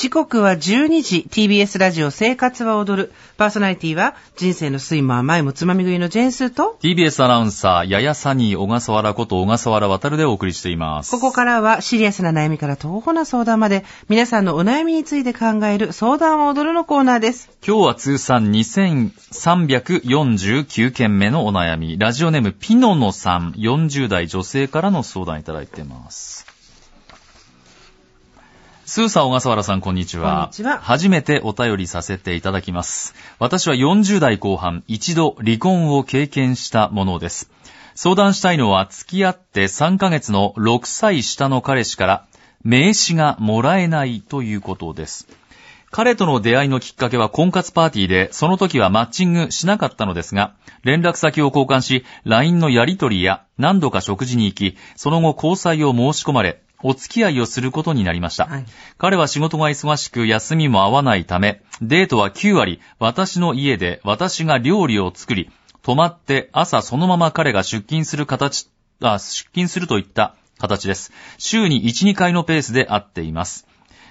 時刻は12時、TBS ラジオ生活は踊る。パーソナリティは、人生の酸いも甘いもつまみ食いのジェーンスーと、TBS アナウンサー、ややサニー小笠原こと小笠原渡でお送りしています。ここからはシリアスな悩みから東方な相談まで、皆さんのお悩みについて考える相談は踊るのコーナーです。今日は通算2349件目のお悩み、ラジオネームピノノさん、40代女性からの相談いただいています。スーさん、小笠原さん、こんにちは。こんにちは初めてお便りさせていただきます。私は40代後半、一度離婚を経験したものです。相談したいのは、付き合って3ヶ月の6歳下の彼氏から、名刺がもらえないということです。彼との出会いのきっかけは婚活パーティーで、その時はマッチングしなかったのですが、連絡先を交換し、LINE のやり取りや何度か食事に行き、その後交際を申し込まれ、お付き合いをすることになりました。はい彼は仕事が忙しく休みも合わないため、デートは9割、私の家で私が料理を作り、泊まって朝そのまま彼が出勤する形、あ、出勤するといった形です。週に1、2回のペースで会っています。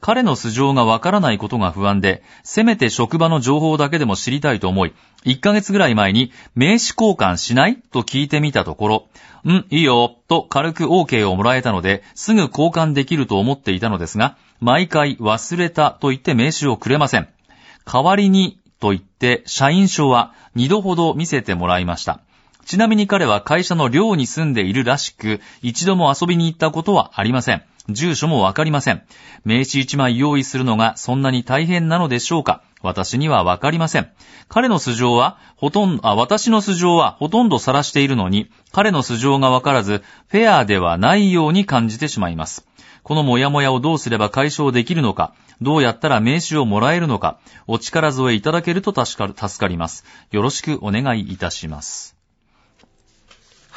彼の素性がわからないことが不安で、せめて職場の情報だけでも知りたいと思い、1ヶ月ぐらい前に名刺交換しない？と聞いてみたところ、うん、いいよ、と軽く OK をもらえたので、すぐ交換できると思っていたのですが、毎回忘れたと言って名刺をくれません。代わりにと言って社員証は2度ほど見せてもらいました。ちなみに彼は会社の寮に住んでいるらしく、一度も遊びに行ったことはありません。住所もわかりません。名刺1枚用意するのがそんなに大変なのでしょうか？私にはわかりません。彼の素性は、ほとんど、あ、私の素性はほとんど晒しているのに、彼の素性がわからず、フェアではないように感じてしまいます。このモヤモヤをどうすれば解消できるのか、どうやったら名刺をもらえるのか、お力添えいただけると助か助かります。よろしくお願いいたします。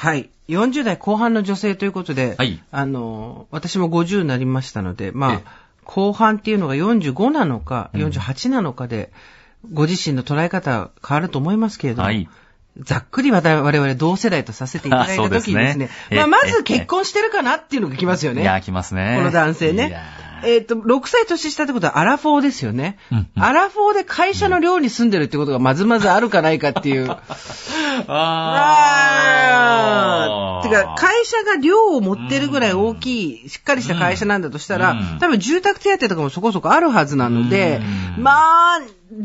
はい。40代後半の女性ということで、はいあの、私も50になりましたので、えまあ、後半っていうのが45なのか、48なのかで、ご自身の捉え方変わると思いますけれども、はいざっくり我々同世代とさせていただいたそうですね時にですね、えまあ、まえず結婚してるかなっていうのが来ますよね。いや、来ますね。この男性ね。えっ、と、6歳年下ってことはアラフォーですよね。うんうんアラフォーで会社の寮に住んでるってことがまずまずあるかないかっていう。あーてか、会社が寮を持ってるぐらい大きい、しっかりした会社なんだとしたら、うん多分住宅手当とかもそこそこあるはずなので、うんまあ、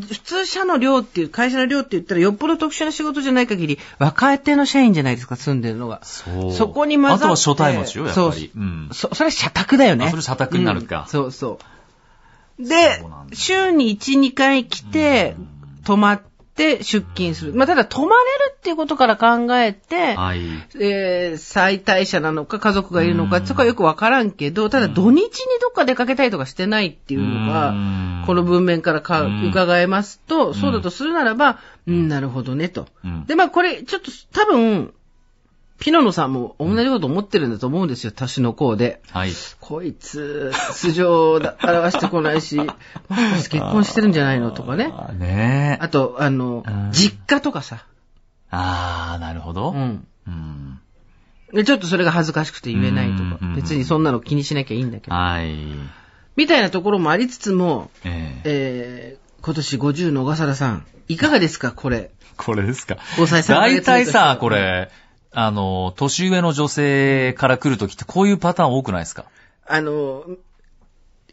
普通社の寮っていう、会社の寮って言ったらよっぽど特殊な仕事じゃない限り、若手の社員じゃないですか、住んでるのが。そうそこに混ざって。あとは初対持ちよ、やっぱり。そううんそ、それ社宅だよね。あそれ社宅になるかうんそうそう。で週に1、2回来て、泊まって出勤する。まあ、ただ泊まれるっていうことから考えて、はい。えー再退者なのか家族がいるのか、そこはよくわからんけど、ただ土日にどっか出かけたりとかしてないっていうのうがん、この文面からかうん伺えますと、そうだとするならば、うん、なるほどね、とうん。で、まあこれ、ちょっと多分、ピノノさんも同じこと思ってるんだと思うんですよ、年の子で。はい。こいつ、素性だ表してこないし、もしかして結婚してるんじゃないのとかね。あーねえ。あと、あのうん、実家とかさ。あー、なるほど。うん。うん。でちょっとそれが恥ずかしくて言えないとかうん、別にそんなの気にしなきゃいいんだけど。はい。みたいなところもありつつも、えええー、今年50の小笠原さん、いかがですか、これ？これですか。交際3ヶ大体さ、これ、あの、年上の女性から来るときってこういうパターン多くないですか？あの、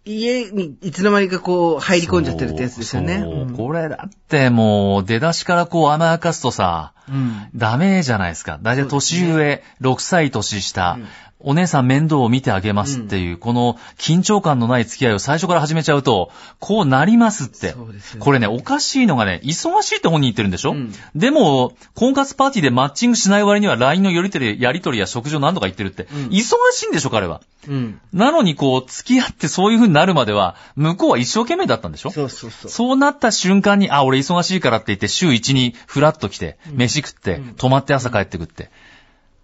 家にいつの間にかこう入り込んじゃってるってやつですよね。これだってもう、出だしからこう甘やかすとさ、うん。ダメじゃないですか。だいたい年上、6歳年下、うんお姉さん面倒を見てあげますっていう、この緊張感のない付き合いを最初から始めちゃうと、こうなりますって。そうですよねこれね、おかしいのがね、忙しいって本人言ってるんでしょ、うんでも、婚活パーティーでマッチングしない割には LINE のやり取りやり取りや食事を何度か言ってるって、ん忙しいんでしょ彼は。うん。なのにこう、付き合ってそういう風になるまでは、向こうは一生懸命だったんでしょそうそうそう。そうなった瞬間に、あ、俺忙しいからって言って、週一にフラッと来て、飯食って、泊まって朝帰ってくって。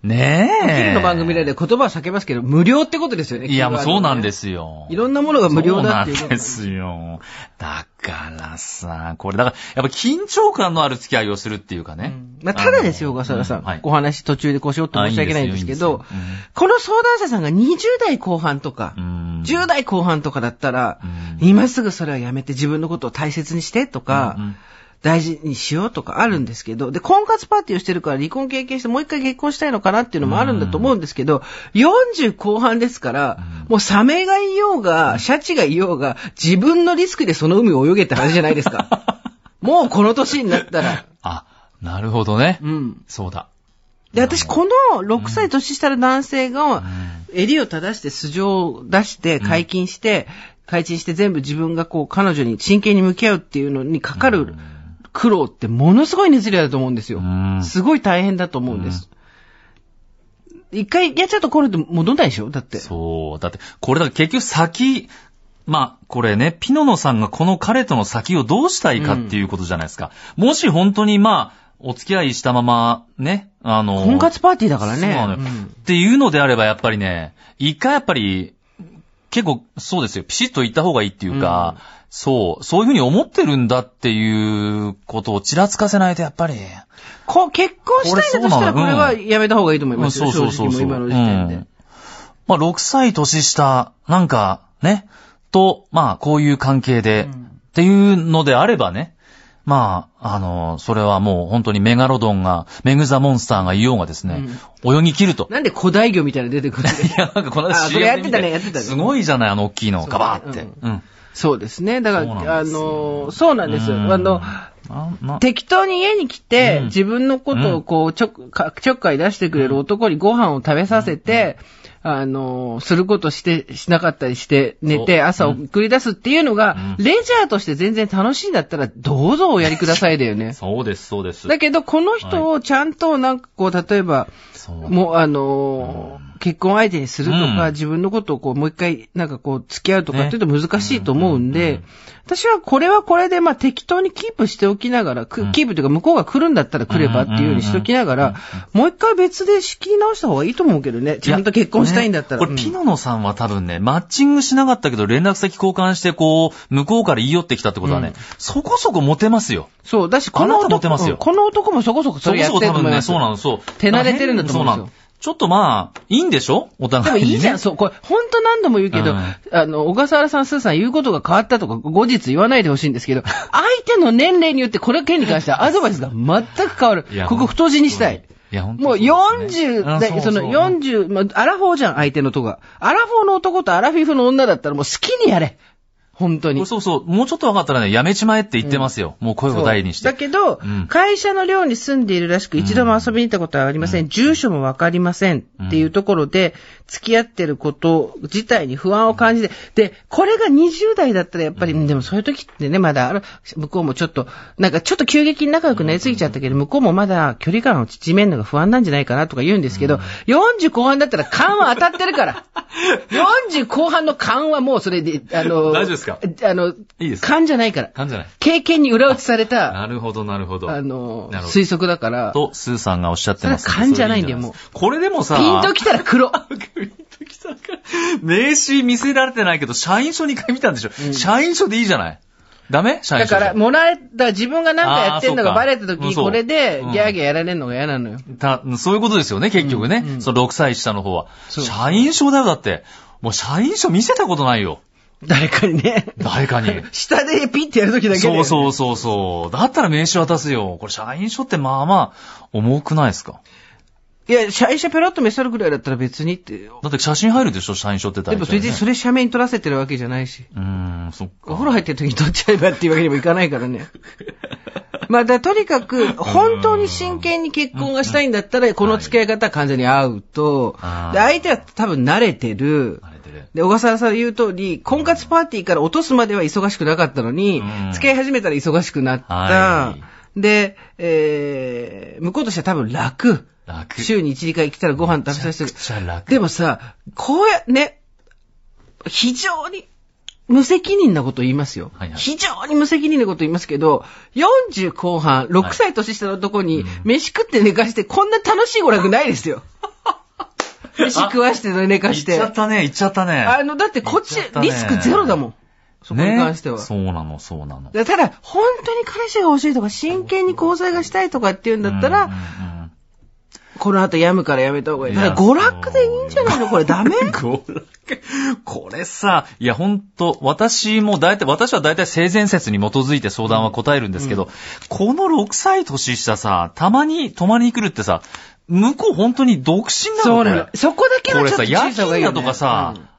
ねおえ。昼の番組で言葉は避けますけど、無料ってことですよね。いや、もうそうなんです。すよ。いろんなものが無料だっていうことそうなんですよ。だからさ、これ、だから、やっぱ緊張感のある付き合いをするっていうかね。まあ、ただですよ、小笠原さん。うんはいお話途中でこうしようと申し訳ないんですけど、あいいんですよいいんこの相談者さんが20代後半とかう、ん10代後半とかだったら、今すぐそれはやめて自分のことを大切にしてとか、うんうん大事にしようとかあるんですけど、で、婚活パーティーをしてるから離婚経験してもう一回結婚したいのかなっていうのもあるんだと思うんですけど、40後半ですから、もうサメがいようが、シャチがいようが、自分のリスクでその海を泳げって話じゃないですか。もうこの年になったら。あ、なるほどね。うん。そうだ。で、私、この6歳年下の男性が、襟を正して素性を出して、解禁して、解禁して全部自分がこう、彼女に真剣に向き合うっていうのにかかる苦労ってものすごい熱量だと思うんですよう。んすごい大変だと思うんです。一回やっちゃうとこれって戻んないでしょ？だって。そう。だって、これだから結局先、まあ、これね、ピノノさんがこの彼との先をどうしたいかっていうことじゃないですか。もし本当にまあ、お付き合いしたまま、ね、あの、婚活パーティーだからね。そうなのよ、うんっていうのであれば、やっぱりね、一回やっぱり、結構、そうですよ、ピシッと言った方がいいっていうか、そう、そういうふうに思ってるんだっていうことをちらつかせないと、やっぱり、こう結婚したいんだとしたら、ここれはやめた方がいいと思いますよ。うんそうそうそう今の時点で。うん。まあ、6歳年下、なんか、ね、と、まあ、こういう関係で、っていうのであればね、まあ、あの、それはもう本当にメガロドンが、メグザモンスターがいようがですね、泳ぎ切ると。なんで古代魚みたいなの出てくるいや、なんかこの間あこ CM れやってたねやってたね。すごいじゃない、あの大きいの、ガバーって。ううん。そうですね。だから、あの、そうなんですよ。うん。あの、適当に家に来て、うん。自分のことをこう、ちょ、かちょっかい出してくれる男にご飯を食べさせて、あの、することして、しなかったりして、寝て、朝送り出すっていうのが、レジャーとして全然楽しいんだったら、どうぞおやりくださいだよね。そうです、そうです。だけど、この人をちゃんとなんかこう、例えば、そう。もう、あのー結婚相手にするとか、うん。自分のことをこう、もう一回、なんかこう、付き合うとかっていうと難しいと思うんねうんうんでうん、私はこれはこれで、まあ適当にキープしておきながら、くキープというか向こうが来るんだったら来ればっていうようにしておきながら、もう一回別で仕切り直した方がいいと思うけどね。ちゃんと結婚したいんだったら。ねこれ、ピノノさんは多分ね、マッチングしなかったけど、連絡先交換して、こう、向こうから言い寄ってきたってことはね、そこそこモテますよ。そう、だし、この男テますようんこの男もそこそこそそこれやってそこ多分ね、ると思います。そうなの、そう。手慣れてるんだと思うんですよちょっとまあ、いいんでしょ？おでも互いに、ね。いいじゃん、そう、これ、本当何度も言うけど、うんあの、小笠原さん、スーさん言うことが変わったとか、後日言わないでほしいんですけど、相手の年齢によってこれ件に関してはアドバイスが全く変わる。ここ太字にしたい。いや、本当もうにそうですね40代、あそのそう40、まあ、アラフォーじゃん、相手のとが。アラフォーの男とアラフィフの女だったらもう好きにやれ。本当に。そうそう、もうちょっと分かったらね、やめちまえって言ってますよ。もう声を大にして。だけど、うん会社の寮に住んでいるらしく、一度も遊びに行ったことはありません。住所もわかりません。っていうところで、付き合ってること自体に不安を感じて、で、これが20代だったらやっぱり、でもそういう時ってね、まだ向こうもちょっと、なんかちょっと急激に仲良くなりすぎちゃったけど、向こうもまだ距離感を縮めるのが不安なんじゃないかなとか言うんですけど、40後半だったら勘は当たってるから。40後半の勘はもうそれで、あの、大丈夫ですか？あの、いいですか勘じゃないから。勘じゃない。経験に裏打ちされた、なるほど、なるほど。あの、推測だから、と、スーさんがおっしゃってます。勘じゃないんだよもうこれでもさ、ピンときたら黒。ピンときたから名刺見せられてないけど、社員証2回見たんでしょ、社員証でいいじゃない？ダメ？社員証で。だから、もらえた、自分が何かやってんのがバレた時に、これでうんギャーギャーやられるのが嫌なのよ。た、そういうことですよね、結局ね。その6歳下の方は。そう社員証だよ、だって。もう社員証見せたことないよ。誰かにね。誰かに？下でピッてやる時だけで。そうそうそうそう。だったら名刺渡すよ。これ社員証ってまあまあ、重くないですか？いや、社員証ペロッと見せるぐらいだったら別にって。だって写真入るでしょ、社員証って大体、ね。でもそれで、それ写メに撮らせてるわけじゃないし。うーん、そっか。お風呂入ってる時に撮っちゃえばっていうわけにもいかないからね。まあ、だとにかく、本当に真剣に結婚がしたいんだったら、この付き合い方は完全に合うと、で、相手は多分慣れてる。慣れてる。で、小笠原さんが言う通り、婚活パーティーから落とすまでは忙しくなかったのに、うん。付き合い始めたら忙しくなった。はで、えー、向こうとしては多分楽。楽。週に1、2回来たらご飯食べさせてめちゃくちゃ楽。でもさ、こうや、ね、非常に無責任なこと言いますよ。はいはい非常に無責任なこと言いますけど、40後半、6歳年下の男に、飯食って寝かして、こんな楽しい娯楽ないですよ。飯食わして寝かし。行ってちゃったね、行っちゃったね。あの、だってこっち言っねリスクゼロだもん。そこに関しては。ね、そうなの、そうなの。でただ、本当に彼氏が欲しいとか、真剣に交際がしたいとかっていうんだったら、うんうんうんこの後病むからやめた方がいい。いやだから娯楽でいいんじゃないの？これダメ？娯楽。これさ、いや、ほんと、私も大体、私は大体性善説に基づいて相談は答えるんですけど、この6歳年下さ、たまに泊まりに来るってさ、向こう本当に独身なの？そうなのこ。れそこだけはちょっと夜注意した方がいいよ、ね。勤だとかさ、うん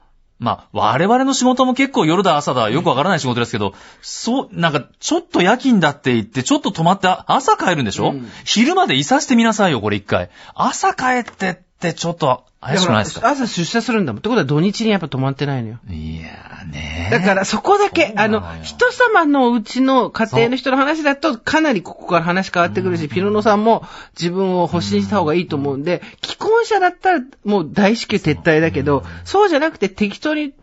まあ、我々の仕事も結構夜だ朝だよくわからない仕事ですけど、そう、なんか、ちょっと夜勤だって言って、ちょっと泊まってあ朝帰るんでしょ、うん昼までいさしてみなさいよ、これ一回。朝帰ってって、ちょっと怪しくないですか？朝出社するんだもん。ってことは土日にやっぱ泊まってないのよ。いやーね。だからそこだけ、あの人様のうちの家庭の人の話だと、かなりここから話変わってくるし、ピロノさんも自分を保身した方がいいと思うんで、既婚者だったらもう大至急撤退だけど、そうじゃなくて適当に、あ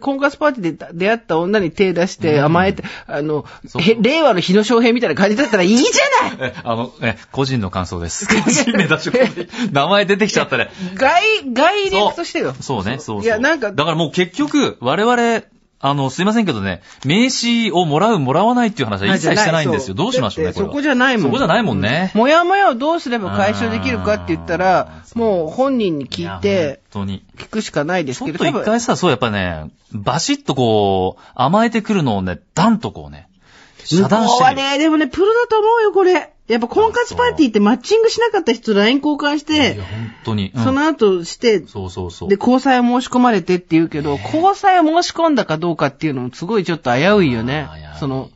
婚活パーティーで出会った女に手出して甘えて、あのそう、へ令和の日野翔平みたいな感じだったらいいじゃない？え、あの、え、個人の感想です。個人名出し 名前出てきちゃったね。外、外略としてよ。そうね、そうそう。いや、なんか、だからもう結局、我々、あの、すいませんけどね、名刺をもらう、もらわないっていう話は一切してないんですよ。どうしましょうね、これそこじゃないもん。そこじゃないもんね。もやもやをどうすれば解消できるかって言ったらもう本人に聞いやて、本当に。聞くしかないですけど、ちょっと一回さ、そうやっぱね、バシッとこう、甘えてくるのをね、ダンとこうね、遮断してみる。はね、でもね、プロだと思うよ、これ。やっぱ婚活パーティーってマッチングしなかった人と LINE 交換しいや、て、本当に。うん。その後して、そうそうそう。で、交際を申し込まれてって言うけど、交際を申し込んだかどうかっていうのもすごいちょっと危ういよね。その、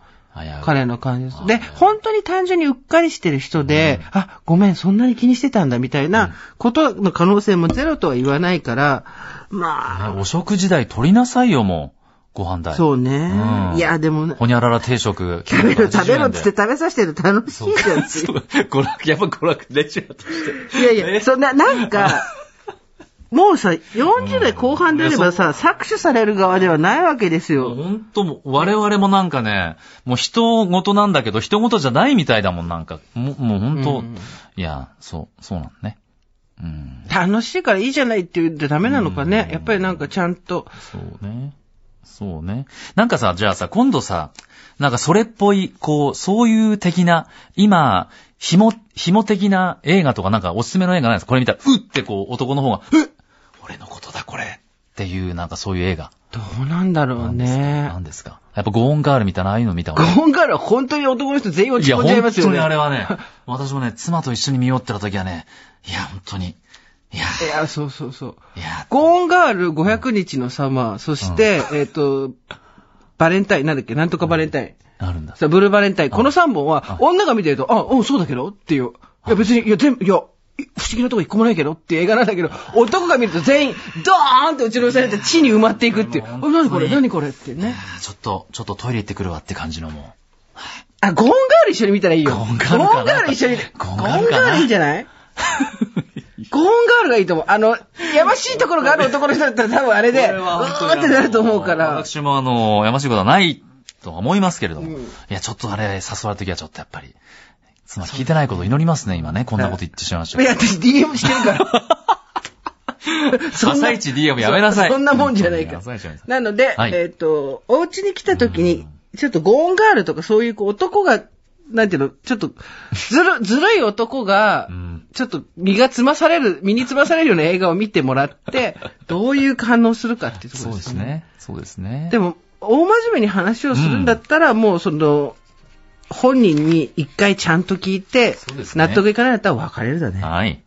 彼の感じです。で、本当に単純にうっかりしてる人で、あ、ごめん、そんなに気にしてたんだみたいなことの可能性もゼロとは言わないから、まあ、ねお食事代取りなさいよ、もう。ご飯代。そうねう。んいや、でもね、ほにゃらら定食。食べろ、食べろっつってて。食べさせてる楽しいじゃん。そう娯楽、やっぱ娯楽、レジュラーとして。いやいや、そんな、なんか、もうさ、40代後半であればさ、搾取される側ではないわけですよ。本当我々もなんかね、もう人事なんだけど、人事じゃないみたいだもん、なんか。もうもう本当、うんいや、そう、そうなんね。うん。楽しいからいいじゃないって言ってダメなのかね。やっぱりなんかちゃんと。そうね。そうね。なんかさ、じゃあさ、今度さ、なんかそれっぽい、こう、そういう的な、今、紐、紐的な映画とかなんかおすすめの映画ないですか？これ見たら、うってこう、男の方が、うっ俺のことだ、これっていう、なんかそういう映画。どうなんだろうね。何ですか？やっぱゴーンガールみたいな、ああいうの見た方ゴーンガールは本当に男の人全員落いや、ち込んじゃいますよね。にあれはね、私もね、妻と一緒に見ようってた時はね、いや、本当に、いや、いや、そうそうそう。いや、ゴーンガール500日のサマー、そして、えっ、と、バレンタイン、なんだっけ、なんとかバレンタイン。あるんだ。さ、ブルーバレンタイン。この3本は、女が見てると、あ、うん、そうだけどっていう。いや、別に、いや、全部、いや、い不思議なとこ一個もないけどっていう映画なんだけど、男が見ると全員、ドーンって打ちのめされて地に埋まっていくっていう。あ、何これ、何これ？ってね。ちょっと、ちょっとトイレ行ってくるわって感じのもあ、ゴーンガール一緒に見たらいいよ。ゴーンガール一緒に。ゴゴーンガールいいんじゃない？ゴーンガールがいいと思う。あの、やましいところがある男の人だったら多分あれで、うーってなると思うから。私もあの、やましいことはないとは思いますけれども。うんいや、ちょっとあれ、誘われた時はちょっとやっぱり、妻聞いてないことを祈りますね、今ね。こんなこと言ってしまいましたいや、私 DM してるから。朝一 DM やめなさい。そそんなもんじゃないからなさいなので、はいえっ、と、お家に来た時に、ちょっとゴーンガールとかそういうこう男が、なんていうの、ちょっと、ずる、ずるい男がう、ん。ちょっと身がつまされる、身につまされるような映画を見てもらって、どういう反応するかっていうとこそうろですね。ですね。そうですね。でも、大真面目に話をするんだったら、もうその、本人に一回ちゃんと聞いてね納得いかないんだったら別れるだね。はい。